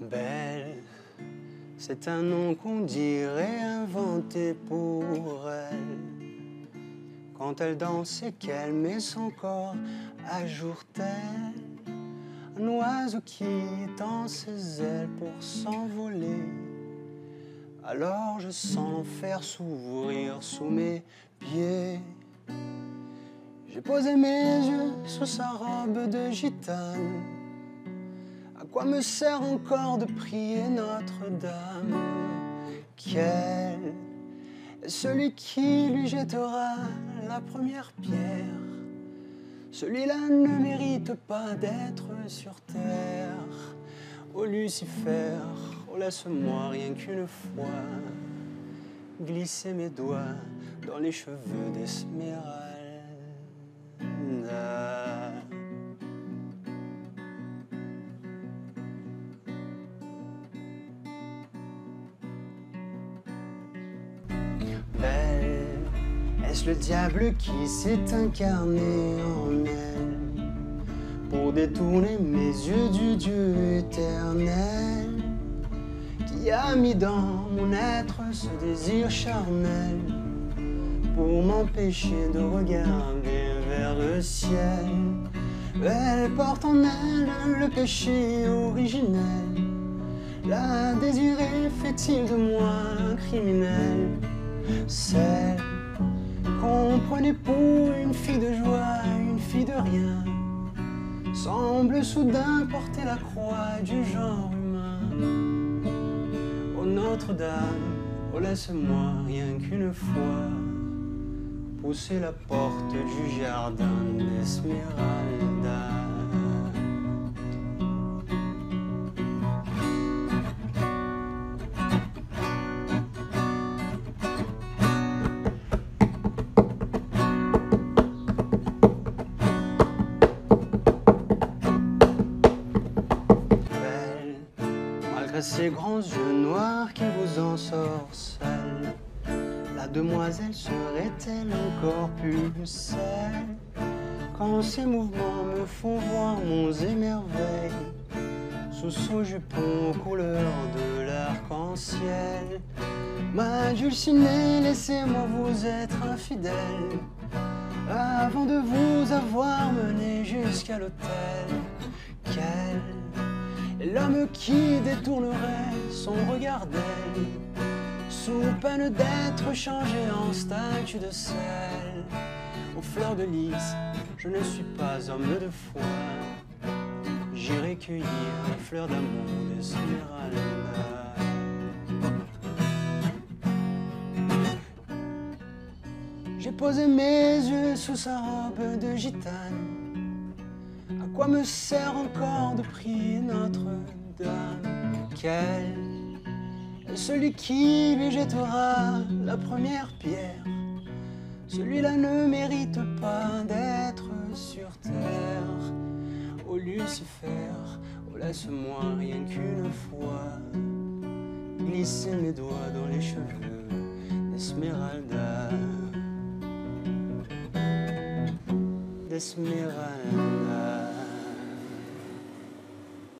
Belle, c'est un nom qu'on dirait inventé pour elle. Quand elle danse et qu'elle met son corps à jour tel un oiseau qui tend ses ailes pour s'envoler. Alors je sens l'enfer s'ouvrir sous mes pieds. J'ai posé mes yeux sous sa robe de gitane. Quoi me sert encore de prier Notre-Dame? Quel? Est celui qui lui jettera la première pierre Celui-là ne mérite pas d'être sur terre. Ô Lucifer, oh laisse-moi rien qu'une fois glisser mes doigts dans les cheveux d'Esmeralda. Le diable qui s'est incarné en elle pour détourner mes yeux du Dieu éternel qui a mis dans mon être ce désir charnel pour m'empêcher de regarder vers le ciel? Elle porte en elle le péché originel. La désirée fait-il de moi un criminel? Celle qu'on pour une fille de joie, une fille de rien, semble soudain porter la croix du genre humain. Oh Notre-Dame, oh laisse-moi rien qu'une fois pousser la porte du jardin d'Esmeralda. Ses grands yeux noirs qui vous ensorcellent, la demoiselle serait-elle encore plus celle quand ses mouvements me font voir monts et merveilles sous son jupon aux couleurs de l'arc-en-ciel. Ma dulcinée, laissez-moi vous être infidèle. Avant de vous avoir mené jusqu'à l'hôtel. Quel est l'homme qui détournerait son regard d'elle sous peine d'être changé en statue de sel. Aux fleurs de lys, je ne suis pas homme de foi. J'irai cueillir les fleurs d'amour d'Esmeralda. J'ai posé mes yeux sous sa robe de gitane. Quoi me sert encore de prier Notre-Dame Quel celui qui jettera la première pierre Celui-là ne mérite pas d'être sur terre. Ô Lucifer, oh laisse-moi rien qu'une fois glisser mes doigts dans les cheveux d'Esmeralda. D'Esmeralda.